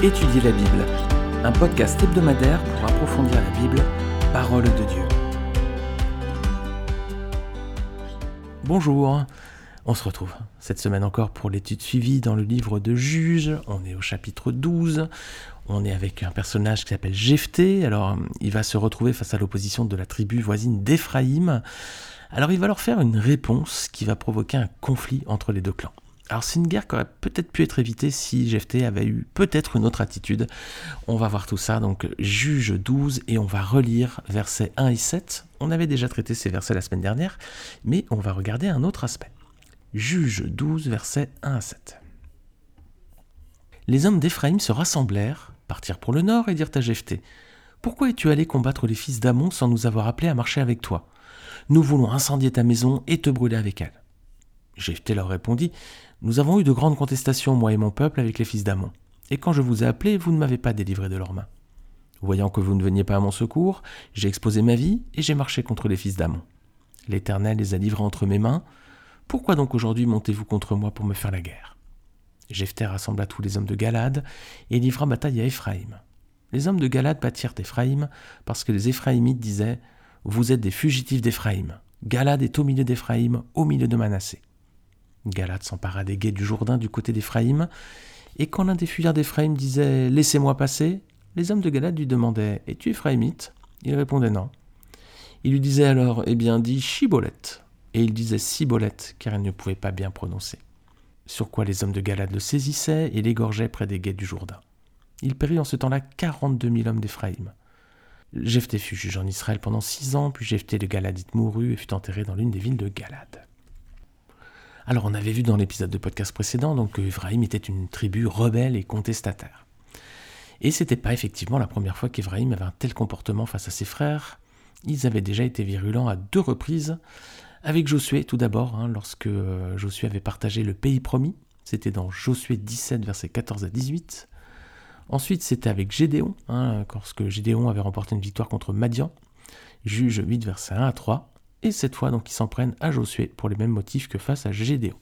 Étudier la Bible, un podcast hebdomadaire pour approfondir la Bible, parole de Dieu. Bonjour, on se retrouve cette semaine encore pour l'étude suivie dans le livre de Juges. On est au chapitre 12. On est avec un personnage qui s'appelle Jephthé. Alors, il va se retrouver face à l'opposition de la tribu voisine d'Éphraïm. Alors, il va leur faire une réponse qui va provoquer un conflit entre les deux clans. Alors c'est une guerre qui aurait peut-être pu être évitée si Jephthé avait eu peut-être une autre attitude. On va voir tout ça, donc juge 12, et on va relire versets 1 et 7. On avait déjà traité ces versets la semaine dernière, mais on va regarder un autre aspect. Juge 12, versets 1 à 7. Les hommes d'Éphraïm se rassemblèrent, partirent pour le nord et dirent à Jephthé Pourquoi es-tu allé combattre les fils d'Amon sans nous avoir appelés à marcher avec toi? Nous voulons incendier ta maison et te brûler avec elle. Jephthé leur répondit Nous avons eu de grandes contestations, moi et mon peuple, avec les fils d'Amon. Et quand je vous ai appelés, vous ne m'avez pas délivré de leurs mains. Voyant que vous ne veniez pas à mon secours, j'ai exposé ma vie et j'ai marché contre les fils d'Amon. L'Éternel les a livrés entre mes mains. Pourquoi donc aujourd'hui montez-vous contre moi pour me faire la guerre? Jephthé rassembla tous les hommes de Galade et livra bataille à Éphraïm. Les hommes de Galade battirent Éphraïm parce que les Éphraïmites disaient Vous êtes des fugitifs d'Éphraïm. Galade est au milieu d'Éphraïm, au milieu de Manassé. Galade s'empara des guets du Jourdain du côté d'Éphraïm, et quand l'un des fuyards d'Éphraïm disait Laissez-moi passer, les hommes de Galade lui demandaient Es-tu Éphraïmite? Il répondait non. Il lui disait alors Eh bien, dis Chibolette. Et il disait Cibolette, car il ne pouvait pas bien prononcer. Sur quoi les hommes de Galade le saisissaient et l'égorgeaient près des guets du Jourdain. Il périt en ce temps-là quarante-deux mille hommes d'Éphraïm. Jephthé fut juge en Israël pendant six ans, puis Jephthé de Galadite mourut et fut enterré dans l'une des villes de Galade. Alors on avait vu dans l'épisode de podcast précédent donc que était une tribu rebelle et contestataire. Et c'était pas effectivement la première fois qu'Ephraim avait un tel comportement face à ses frères. Ils avaient déjà été virulents à deux reprises, avec Josué tout d'abord, hein, lorsque euh, Josué avait partagé le pays promis, c'était dans Josué 17, versets 14 à 18. Ensuite, c'était avec Gédéon, hein, lorsque Gédéon avait remporté une victoire contre Madian, Juge 8, versets 1 à 3 et cette fois donc ils s'en prennent à Josué pour les mêmes motifs que face à Gédéon.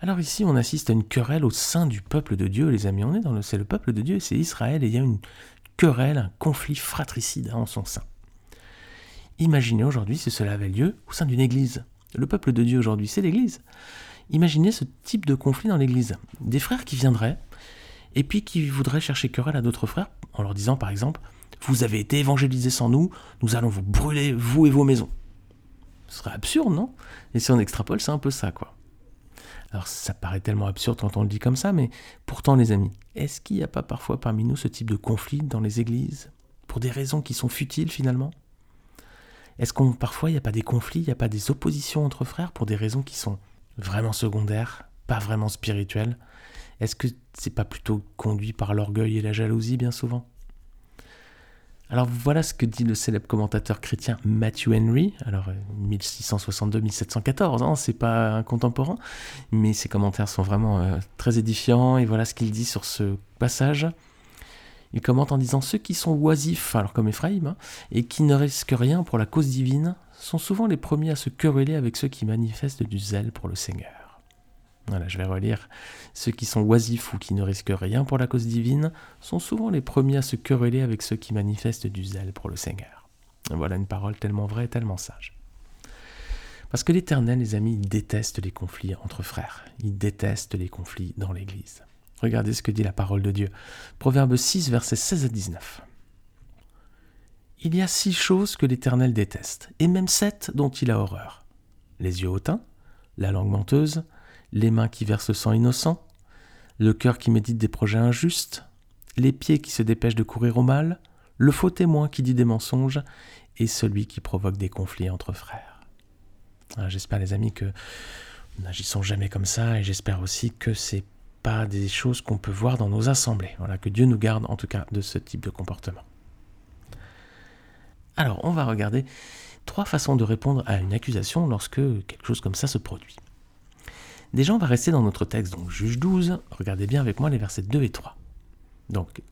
Alors ici on assiste à une querelle au sein du peuple de Dieu, les amis, on est dans le, c'est le peuple de Dieu, c'est Israël, et il y a une querelle, un conflit fratricide en son sein. Imaginez aujourd'hui si cela avait lieu au sein d'une église. Le peuple de Dieu aujourd'hui, c'est l'église. Imaginez ce type de conflit dans l'église. Des frères qui viendraient et puis qui voudraient chercher querelle à d'autres frères en leur disant par exemple vous avez été évangélisés sans nous, nous allons vous brûler, vous et vos maisons. Ce serait absurde, non? Et si on extrapole, c'est un peu ça, quoi. Alors ça paraît tellement absurde quand on le dit comme ça, mais pourtant les amis, est-ce qu'il n'y a pas parfois parmi nous ce type de conflit dans les églises? Pour des raisons qui sont futiles finalement? Est-ce qu'on parfois il n'y a pas des conflits, il n'y a pas des oppositions entre frères pour des raisons qui sont vraiment secondaires, pas vraiment spirituelles? Est-ce que c'est pas plutôt conduit par l'orgueil et la jalousie bien souvent? Alors voilà ce que dit le célèbre commentateur chrétien Matthew Henry, alors 1662-1714, hein, c'est pas un contemporain, mais ses commentaires sont vraiment euh, très édifiants, et voilà ce qu'il dit sur ce passage. Il commente en disant Ceux qui sont oisifs, alors comme Ephraim, hein, et qui ne risquent rien pour la cause divine, sont souvent les premiers à se quereller avec ceux qui manifestent du zèle pour le Seigneur. Voilà, je vais relire. Ceux qui sont oisifs ou qui ne risquent rien pour la cause divine sont souvent les premiers à se quereller avec ceux qui manifestent du zèle pour le Seigneur. Voilà une parole tellement vraie et tellement sage. Parce que l'Éternel, les amis, il déteste les conflits entre frères. Il déteste les conflits dans l'Église. Regardez ce que dit la parole de Dieu. Proverbe 6, versets 16 à 19. Il y a six choses que l'Éternel déteste, et même sept dont il a horreur. Les yeux hautains, la langue menteuse, les mains qui versent le sang innocent, le cœur qui médite des projets injustes, les pieds qui se dépêchent de courir au mal, le faux témoin qui dit des mensonges, et celui qui provoque des conflits entre frères. Ah, j'espère les amis que nous n'agissons jamais comme ça, et j'espère aussi que c'est pas des choses qu'on peut voir dans nos assemblées. Voilà, que Dieu nous garde en tout cas de ce type de comportement. Alors, on va regarder trois façons de répondre à une accusation lorsque quelque chose comme ça se produit. Déjà, on va rester dans notre texte, donc juge 12. Regardez bien avec moi les versets 2 et 3. Donc,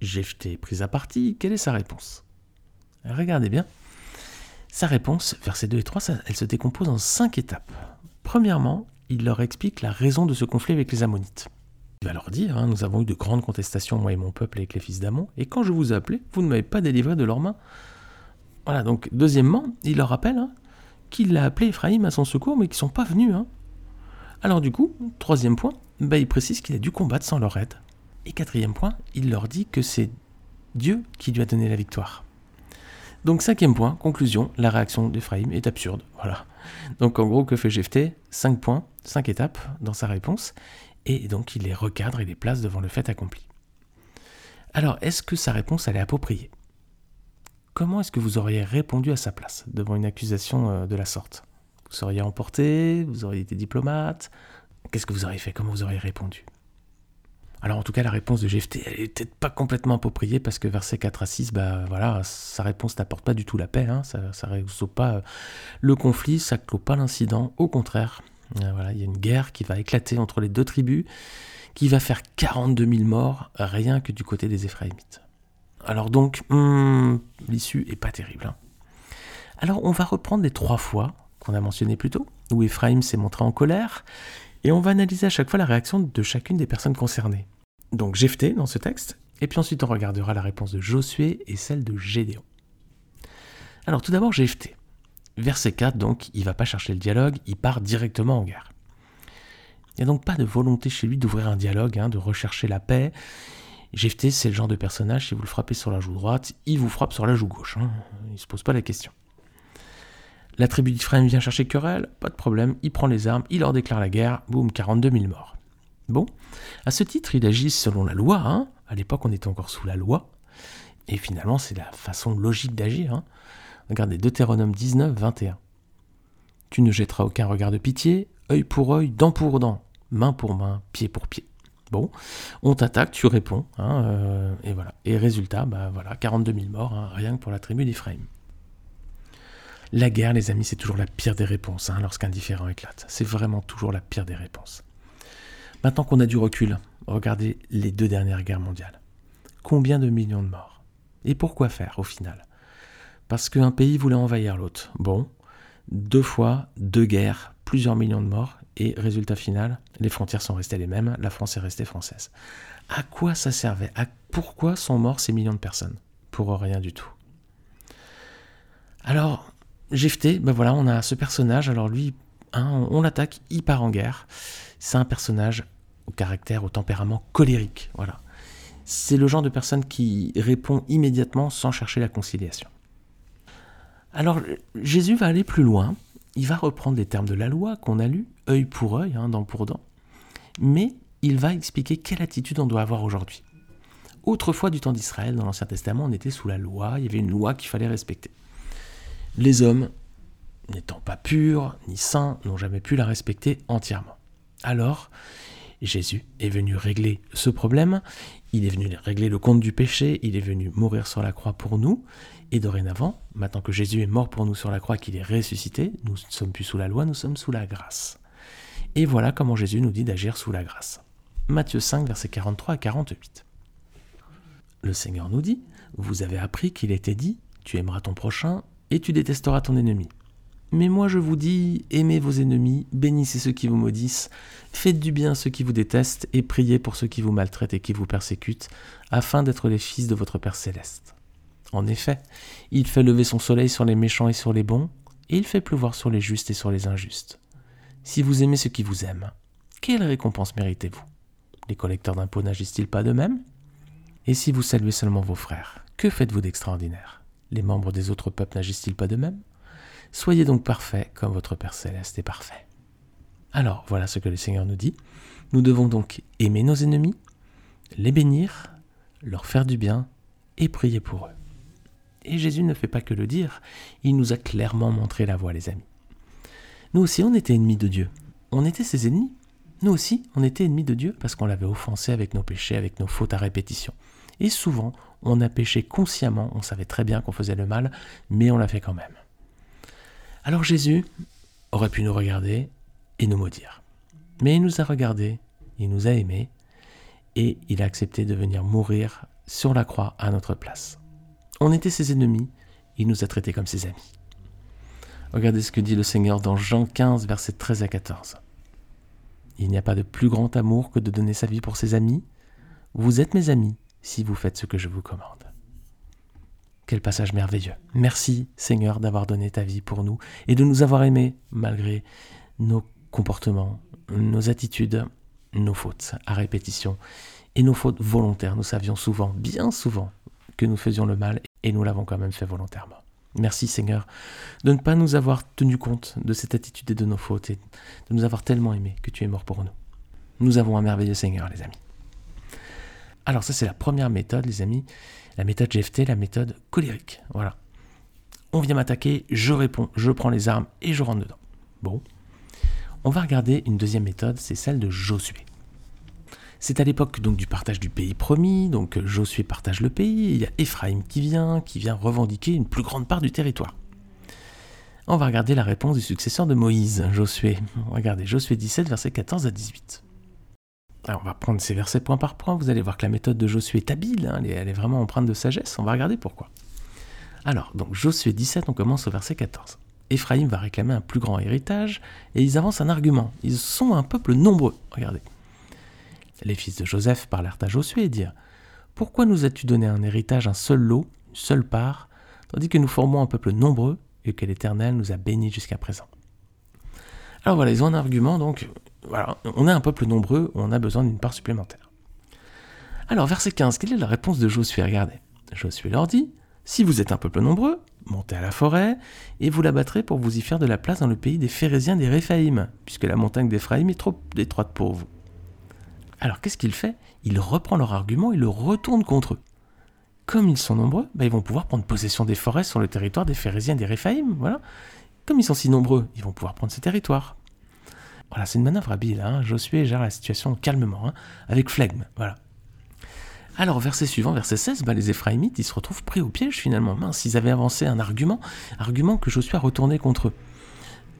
Jephthé pris à partie, quelle est sa réponse? Regardez bien. Sa réponse, versets 2 et 3, elle se décompose en cinq étapes. Premièrement, il leur explique la raison de ce conflit avec les Ammonites. Il va leur dire, hein, nous avons eu de grandes contestations, moi et mon peuple, avec les fils d'Amon, et quand je vous ai appelé, vous ne m'avez pas délivré de leurs mains. Voilà, donc deuxièmement, il leur rappelle hein, qu'il a appelé Ephraïm à son secours, mais qu'ils ne sont pas venus. Hein. Alors du coup, troisième point, il précise qu'il a dû combattre sans leur aide. Et quatrième point, il leur dit que c'est Dieu qui lui a donné la victoire. Donc cinquième point, conclusion, la réaction d'Ephraïm est absurde. Voilà. Donc en gros, que fait Jephthé? Cinq points, cinq étapes dans sa réponse, et donc il les recadre et les place devant le fait accompli. Alors, est-ce que sa réponse elle est appropriée? Comment est-ce que vous auriez répondu à sa place devant une accusation euh, de la sorte? Vous seriez emporté Vous auriez été diplomate Qu'est-ce que vous auriez fait? Comment vous auriez répondu? Alors en tout cas, la réponse de GFT, elle n'est peut-être pas complètement appropriée parce que verset 4 à 6, bah voilà, sa réponse n'apporte pas du tout la paix, hein, ça ne résout pas euh, le conflit, ça clôt pas l'incident, au contraire. Euh, voilà, il y a une guerre qui va éclater entre les deux tribus, qui va faire 42 000 morts rien que du côté des Éphraïmites. Alors donc, hmm, l'issue est pas terrible. Hein. Alors on va reprendre les trois fois qu'on a mentionné plus tôt, où Éphraïm s'est montré en colère, et on va analyser à chaque fois la réaction de chacune des personnes concernées donc Jephthé dans ce texte, et puis ensuite on regardera la réponse de Josué et celle de Gédéon. Alors tout d'abord Jephthé. Verset 4, donc, il va pas chercher le dialogue, il part directement en guerre. Il n'y a donc pas de volonté chez lui d'ouvrir un dialogue, hein, de rechercher la paix. Jephthé, c'est le genre de personnage, si vous le frappez sur la joue droite, il vous frappe sur la joue gauche. Hein. Il ne se pose pas la question. La tribu d'Iphraïm vient chercher querelle, pas de problème, il prend les armes, il leur déclare la guerre, boum, 42 000 morts. Bon, à ce titre, il agit selon la loi. Hein. À l'époque, on était encore sous la loi. Et finalement, c'est la façon logique d'agir. Hein. Regardez Deutéronome 19, 21. Tu ne jetteras aucun regard de pitié, œil pour œil, dent pour dent, main pour main, pied pour pied. Bon, on t'attaque, tu réponds, hein, euh, et voilà. Et résultat, bah voilà, 42 000 morts, hein, rien que pour la tribu d'Ephraim. La guerre, les amis, c'est toujours la pire des réponses lorsqu'un différent éclate. C'est vraiment toujours la pire des réponses. Maintenant qu'on a du recul, regardez les deux dernières guerres mondiales. Combien de millions de morts? Et pourquoi faire au final? Parce qu'un pays voulait envahir l'autre. Bon, deux fois, deux guerres, plusieurs millions de morts, et résultat final, les frontières sont restées les mêmes, la France est restée française. À quoi ça servait? À Pourquoi sont morts ces millions de personnes? Pour rien du tout. Alors, Jephthé, ben voilà, on a ce personnage, alors lui, hein, on l'attaque, il part en guerre. C'est un personnage au caractère, au tempérament colérique. Voilà. C'est le genre de personne qui répond immédiatement sans chercher la conciliation. Alors Jésus va aller plus loin. Il va reprendre les termes de la loi qu'on a lus, œil pour œil, hein, dent pour dent, mais il va expliquer quelle attitude on doit avoir aujourd'hui. Autrefois du temps d'Israël, dans l'Ancien Testament, on était sous la loi, il y avait une loi qu'il fallait respecter. Les hommes, n'étant pas purs ni saints, n'ont jamais pu la respecter entièrement. Alors, Jésus est venu régler ce problème, il est venu régler le compte du péché, il est venu mourir sur la croix pour nous, et dorénavant, maintenant que Jésus est mort pour nous sur la croix, qu'il est ressuscité, nous ne sommes plus sous la loi, nous sommes sous la grâce. Et voilà comment Jésus nous dit d'agir sous la grâce. Matthieu 5, versets 43 à 48. Le Seigneur nous dit, vous avez appris qu'il était dit, tu aimeras ton prochain et tu détesteras ton ennemi. Mais moi je vous dis, aimez vos ennemis, bénissez ceux qui vous maudissent, faites du bien ceux qui vous détestent, et priez pour ceux qui vous maltraitent et qui vous persécutent, afin d'être les fils de votre Père céleste. En effet, il fait lever son soleil sur les méchants et sur les bons, et il fait pleuvoir sur les justes et sur les injustes. Si vous aimez ceux qui vous aiment, quelle récompense méritez-vous? Les collecteurs d'impôts n'agissent-ils pas de même Et si vous saluez seulement vos frères, que faites-vous d'extraordinaire? Les membres des autres peuples n'agissent-ils pas de même Soyez donc parfaits comme votre Père céleste est parfait. Alors, voilà ce que le Seigneur nous dit. Nous devons donc aimer nos ennemis, les bénir, leur faire du bien et prier pour eux. Et Jésus ne fait pas que le dire, il nous a clairement montré la voie, les amis. Nous aussi, on était ennemis de Dieu. On était ses ennemis. Nous aussi, on était ennemis de Dieu parce qu'on l'avait offensé avec nos péchés, avec nos fautes à répétition. Et souvent, on a péché consciemment, on savait très bien qu'on faisait le mal, mais on l'a fait quand même. Alors Jésus aurait pu nous regarder et nous maudire. Mais il nous a regardés, il nous a aimés, et il a accepté de venir mourir sur la croix à notre place. On était ses ennemis, il nous a traités comme ses amis. Regardez ce que dit le Seigneur dans Jean 15, versets 13 à 14. Il n'y a pas de plus grand amour que de donner sa vie pour ses amis. Vous êtes mes amis si vous faites ce que je vous commande. Quel passage merveilleux. Merci Seigneur d'avoir donné ta vie pour nous et de nous avoir aimés malgré nos comportements, nos attitudes, nos fautes à répétition et nos fautes volontaires. Nous savions souvent, bien souvent, que nous faisions le mal et nous l'avons quand même fait volontairement. Merci Seigneur de ne pas nous avoir tenu compte de cette attitude et de nos fautes et de nous avoir tellement aimés que tu es mort pour nous. Nous avons un merveilleux Seigneur, les amis. Alors ça c'est la première méthode, les amis, la méthode GFT, la méthode colérique. Voilà. On vient m'attaquer, je réponds, je prends les armes et je rentre dedans. Bon. On va regarder une deuxième méthode, c'est celle de Josué. C'est à l'époque donc du partage du pays promis, donc Josué partage le pays, il y a Éphraïm qui vient, qui vient revendiquer une plus grande part du territoire. On va regarder la réponse du successeur de Moïse, Josué. Regardez, Josué 17, versets 14 à 18. On va prendre ces versets point par point, vous allez voir que la méthode de Josué est habile, hein, elle, est, vraiment empreinte de sagesse, on va regarder pourquoi. Alors, donc Josué 17, on commence au verset 14. Éphraïm va réclamer un plus grand héritage, et ils avancent un argument. Ils sont un peuple nombreux, regardez. Les fils de Joseph parlèrent à Josué et dirent Pourquoi nous as-tu donné un héritage, un seul lot, une seule part, tandis que nous formons un peuple nombreux et que l'Éternel nous a bénis jusqu'à présent? Alors voilà, ils ont un argument, donc on est un peuple nombreux, on a besoin d'une part supplémentaire. Alors, verset 15, quelle est la réponse de Josué? Regardez. Josué leur dit Si vous êtes un peuple nombreux, montez à la forêt, et vous l'abattrez pour vous y faire de la place dans le pays des Phérésiens des Réphaïm, puisque la montagne d'Éphraïm est trop étroite pour vous. Alors qu'est-ce qu'il fait? Il reprend leur argument et le retourne contre eux. Comme ils sont nombreux, bah, ils vont pouvoir prendre possession des forêts sur le territoire des Phérésiens des Réphaïm. Voilà. Comme ils sont si nombreux, ils vont pouvoir prendre ces territoires. Voilà, c'est une manœuvre habile. Hein. Josué gère la situation calmement, hein, avec flegme. Voilà. Alors, verset suivant, verset 16, bah, les Éphraïmites, ils se retrouvent pris au piège finalement. Mince, ils avaient avancé un argument, argument que Josué a retourné contre eux.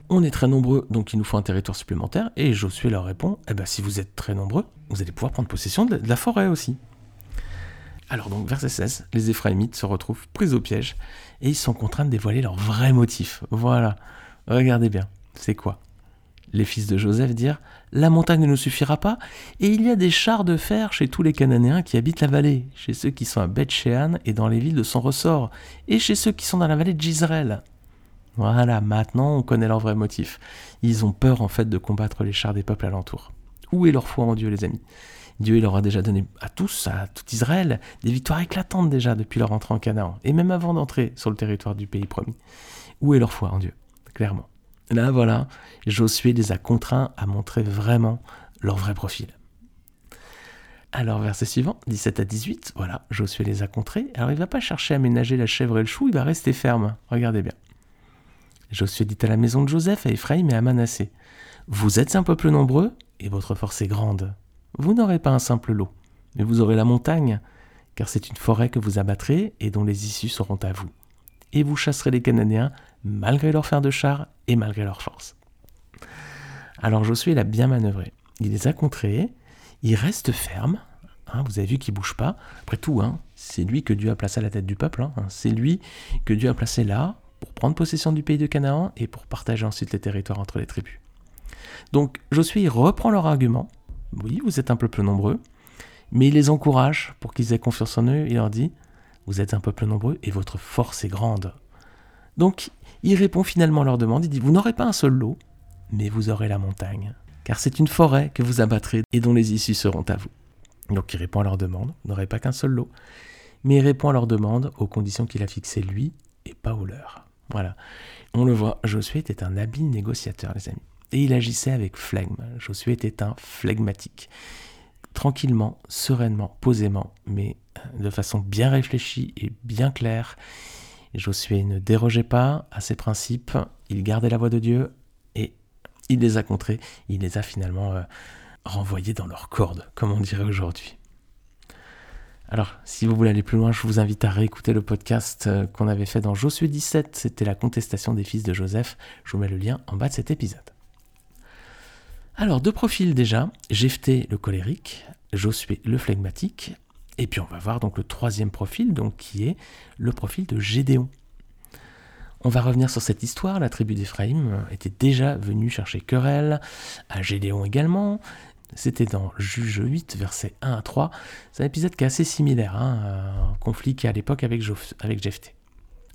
On est très nombreux, donc il nous faut un territoire supplémentaire. Et Josué leur répond Eh ben, si vous êtes très nombreux, vous allez pouvoir prendre possession de la forêt aussi. Alors, donc, verset 16, les Éphraïmites se retrouvent pris au piège et ils sont contraints de dévoiler leur vrai motif. Voilà. Regardez bien. C'est quoi? Les fils de Joseph dirent La montagne ne nous suffira pas, et il y a des chars de fer chez tous les Cananéens qui habitent la vallée, chez ceux qui sont à Beth-Shean et dans les villes de son ressort, et chez ceux qui sont dans la vallée de. Voilà, maintenant on connaît leur vrai motif. Ils ont peur en fait de combattre les chars des peuples alentours. Où est leur foi en Dieu, les amis? Dieu leur a déjà donné à tous, à tout Israël, des victoires éclatantes déjà depuis leur entrée en Canaan, et même avant d'entrer sur le territoire du pays promis. Où est leur foi en Dieu? Clairement. Là, voilà, Josué les a contraints à montrer vraiment leur vrai profil. Alors, verset suivant, 17 à 18, voilà, Josué les a contrés. Alors, il ne va pas chercher à ménager la chèvre et le chou, il va rester ferme. Regardez bien. Josué dit à la maison de Joseph, à Ephraim et à Manassé Vous êtes un peuple nombreux, et votre force est grande. Vous n'aurez pas un simple lot, mais vous aurez la montagne, car c'est une forêt que vous abattrez et dont les issues seront à vous. Et vous chasserez les Cananéens, malgré leur fer de char et malgré leur force. Alors Josué l'a bien manœuvré. Il les a contrés, il reste ferme, hein, vous avez vu qu'il bouge pas. Après tout, hein, c'est lui que Dieu a placé à la tête du peuple, hein. c'est lui que Dieu a placé là pour prendre possession du pays de Canaan et pour partager ensuite les territoires entre les tribus. Donc Josué reprend leur argument. Oui, vous êtes un peuple nombreux, mais il les encourage pour qu'ils aient confiance en eux. Il leur dit Vous êtes un peuple nombreux et votre force est grande. Donc il répond finalement à leur demande. Il dit Vous n'aurez pas un seul lot, mais vous aurez la montagne, car c'est une forêt que vous abattrez et dont les issues seront à vous. Donc il répond à leur demande Vous n'aurez pas qu'un seul lot, mais il répond à leur demande aux conditions qu'il a fixées lui et pas aux leurs. Voilà. On le voit, Josué était un habile négociateur, les amis. Et il agissait avec flegme. Josué était un flegmatique. Tranquillement, sereinement, posément, mais euh, de façon bien réfléchie et bien claire. Josué ne dérogeait pas à ses principes, il gardait la voix de Dieu et il les a contrés, il les a finalement euh, renvoyés dans leur corde, comme on dirait aujourd'hui. Alors, si vous voulez aller plus loin, je vous invite à réécouter le podcast euh, qu'on avait fait dans Josué 17, c'était la contestation des fils de Joseph. Je vous mets le lien en bas de cet épisode. Alors, deux profils déjà, Jephthé le colérique, Josué le flegmatique, et puis on va voir donc le troisième profil, donc qui est le profil de Gédéon. on va revenir sur cette histoire. La tribu d'Éphraïm était déjà venue chercher querelle, à Gédéon également. C'était dans Juge 8, versets 1 à 3. C'est un épisode qui est assez similaire, hein, un conflit qui à l'époque avec, avec Jephthé.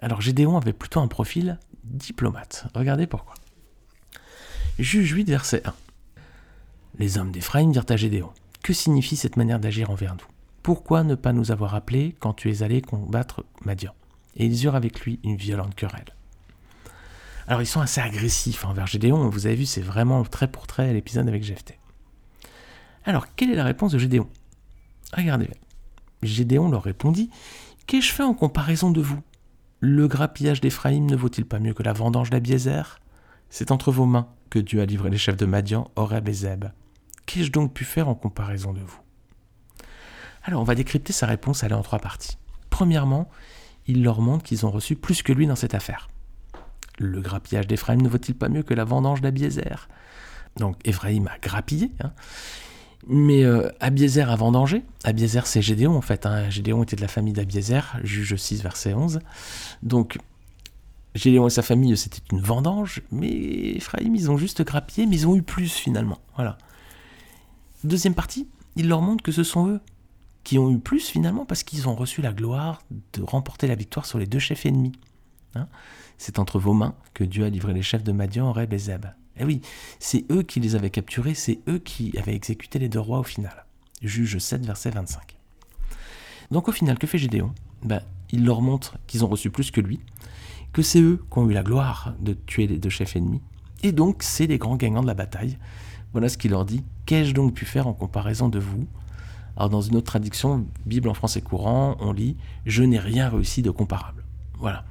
Alors Gédéon avait plutôt un profil diplomate. Regardez pourquoi. Juge 8, verset 1. Les hommes d'Éphraïm dirent à Gédéon Que signifie cette manière d'agir envers nous? Pourquoi ne pas nous avoir appelés quand tu es allé combattre Madian? Et ils eurent avec lui une violente querelle. Alors ils sont assez agressifs envers Gédéon, vous avez vu, c'est vraiment trait pour trait l'épisode avec Jephthé. Alors, quelle est la réponse de Gédéon? Regardez. Gédéon leur répondit Qu'ai-je fait en comparaison de vous? Le grappillage d'Éphraïm ne vaut-il pas mieux que la vendange d'Abiézer C'est entre vos mains que Dieu a livré les chefs de Madian, Horeb et Zeb. Qu'ai-je donc pu faire en comparaison de vous? Alors, on va décrypter sa réponse, elle en trois parties. Premièrement, il leur montre qu'ils ont reçu plus que lui dans cette affaire. Le grappillage d'Éphraïm ne vaut-il pas mieux que la vendange d'Abiézer Donc Éphraïm a grappillé, hein. mais euh, Abiézer a vendangé. Abiézer c'est Gédéon en fait, hein. Gédéon était de la famille d'Abiézer, juge 6 verset 11. Donc Gédéon et sa famille c'était une vendange, mais Éphraïm ils ont juste grappillé, mais ils ont eu plus finalement. Voilà. Deuxième partie, il leur montre que ce sont eux qui ont eu plus finalement parce qu'ils ont reçu la gloire de remporter la victoire sur les deux chefs ennemis. Hein. c'est entre vos mains que Dieu a livré les chefs de Madian, Horeb et Zeb. Eh oui, c'est eux qui les avaient capturés, c'est eux qui avaient exécuté les deux rois au final. Juge 7, verset 25. Donc au final, que fait Gédéon? Ben, Il leur montre qu'ils ont reçu plus que lui, que c'est eux qui ont eu la gloire de tuer les deux chefs ennemis, et donc c'est les grands gagnants de la bataille. Voilà ce qu'il leur dit. Qu'ai-je donc pu faire en comparaison de vous? Alors dans une autre traduction, Bible en français courant, on lit Je n'ai rien réussi de comparable. Voilà.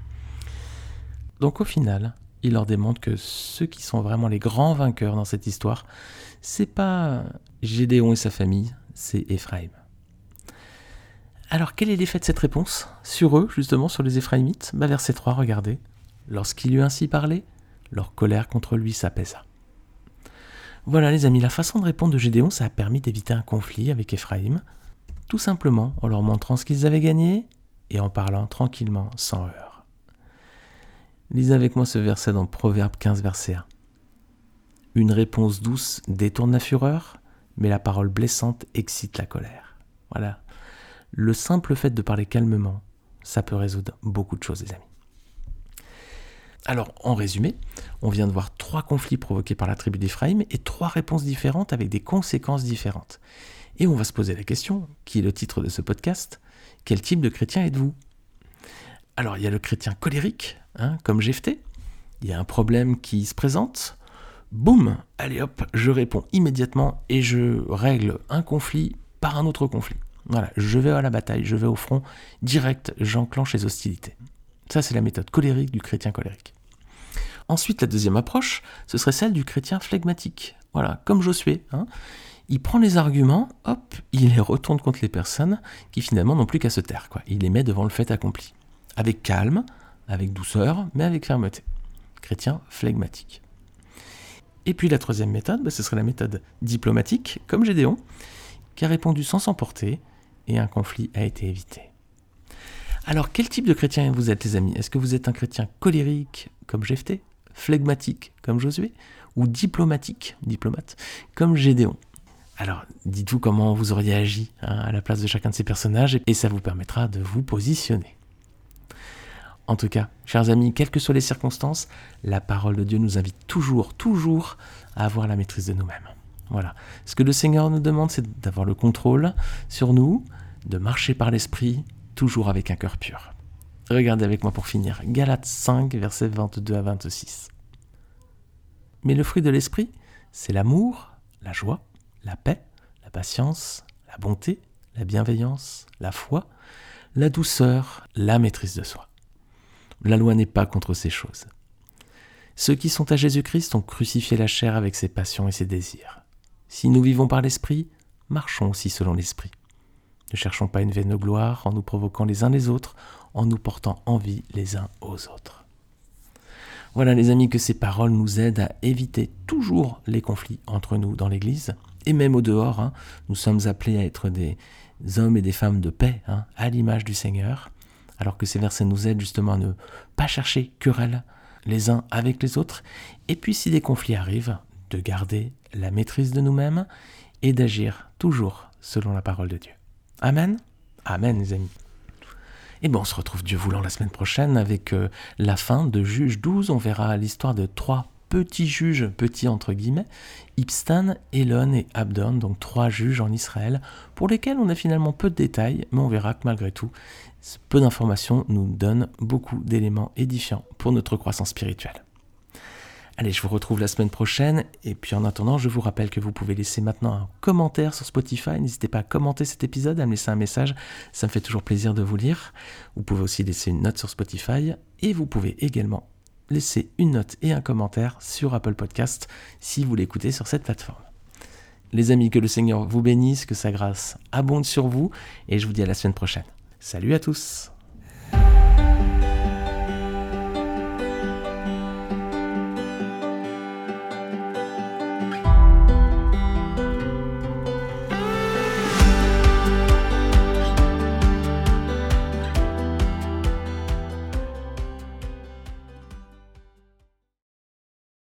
Donc au final, il leur démontre que ceux qui sont vraiment les grands vainqueurs dans cette histoire, c'est pas Gédéon et sa famille, c'est Éphraïm. Alors quel est l'effet de cette réponse sur eux, justement, sur les Éphraïmites? Bah, Verset 3, regardez. Lorsqu'il eut ainsi parlé, leur colère contre lui s'apaisa. Voilà les amis, la façon de répondre de Gédéon, ça a permis d'éviter un conflit avec Éphraïm, tout simplement en leur montrant ce qu'ils avaient gagné et en parlant tranquillement sans heurts. Lisez avec moi ce verset dans Proverbe 15, verset 1. Une réponse douce détourne la fureur, mais la parole blessante excite la colère. Voilà. Le simple fait de parler calmement, ça peut résoudre beaucoup de choses, les amis. Alors, en résumé, on vient de voir trois conflits provoqués par la tribu d'Éphraïm et trois réponses différentes avec des conséquences différentes. Et on va se poser la question, qui est le titre de ce podcast, quel type de chrétien êtes-vous? Alors, il y a le chrétien colérique, Hein, comme Jephthé. Il y a un problème qui se présente. Boum, allez hop, je réponds immédiatement et je règle un conflit par un autre conflit. Voilà, je vais à la bataille, je vais au front, direct, j'enclenche les hostilités. Ça, c'est la méthode colérique du chrétien colérique. Ensuite, la deuxième approche, ce serait celle du chrétien flegmatique. Voilà, comme Josué. Hein. Il prend les arguments, hop, il les retourne contre les personnes qui finalement n'ont plus qu'à se taire. Il les met devant le fait accompli. Avec calme, avec douceur, mais avec fermeté. Chrétien flegmatique. Et puis la troisième méthode, bah, ce serait la méthode diplomatique, comme Gédéon, qui a répondu sans s'emporter, et un conflit a été évité. Alors, quel type de chrétien vous êtes, les amis? Est-ce que vous êtes un chrétien colérique, comme Jephthé, flegmatique, comme Josué, ou diplomatique, diplomate, comme Gédéon alors, dites-vous comment vous auriez agi hein, à la place de chacun de ces personnages, et ça vous permettra de vous positionner. En tout cas, chers amis, quelles que soient les circonstances, la parole de Dieu nous invite toujours, toujours à avoir la maîtrise de nous-mêmes. Voilà. Ce que le Seigneur nous demande, c'est d'avoir le contrôle sur nous, de marcher par l'Esprit, toujours avec un cœur pur. Regardez avec moi pour finir. Galates 5, versets 22 à 26. Mais le fruit de l'Esprit, c'est l'amour, la joie, la paix, la patience, la bonté, la bienveillance, la foi, la douceur, la maîtrise de soi. La loi n'est pas contre ces choses. Ceux qui sont à Jésus-Christ ont crucifié la chair avec ses passions et ses désirs. Si nous vivons par l'Esprit, marchons aussi selon l'Esprit. Ne cherchons pas une vaine gloire en nous provoquant les uns les autres, en nous portant envie les uns aux autres. Voilà les amis, que ces paroles nous aident à éviter toujours les conflits entre nous dans l'Église, et même au dehors. Hein. nous sommes appelés à être des hommes et des femmes de paix, hein, à l'image du Seigneur alors que ces versets nous aident justement à ne pas chercher querelle les uns avec les autres, et puis si des conflits arrivent, de garder la maîtrise de nous-mêmes et d'agir toujours selon la parole de Dieu. Amen Amen les amis. Et bon, on se retrouve Dieu voulant la semaine prochaine avec euh, la fin de Juge 12. On verra l'histoire de trois petits juges, petits entre guillemets, Ibstan, Elon et Abdon, donc trois juges en Israël, pour lesquels on a finalement peu de détails, mais on verra que malgré tout, peu d'informations nous donnent beaucoup d'éléments édifiants pour notre croissance spirituelle. Allez, je vous retrouve la semaine prochaine. Et puis en attendant, je vous rappelle que vous pouvez laisser maintenant un commentaire sur Spotify. N'hésitez pas à commenter cet épisode, à me laisser un message. Ça me fait toujours plaisir de vous lire. Vous pouvez aussi laisser une note sur Spotify. Et vous pouvez également laisser une note et un commentaire sur Apple Podcast si vous l'écoutez sur cette plateforme. Les amis, que le Seigneur vous bénisse, que sa grâce abonde sur vous. Et je vous dis à la semaine prochaine. Salut à tous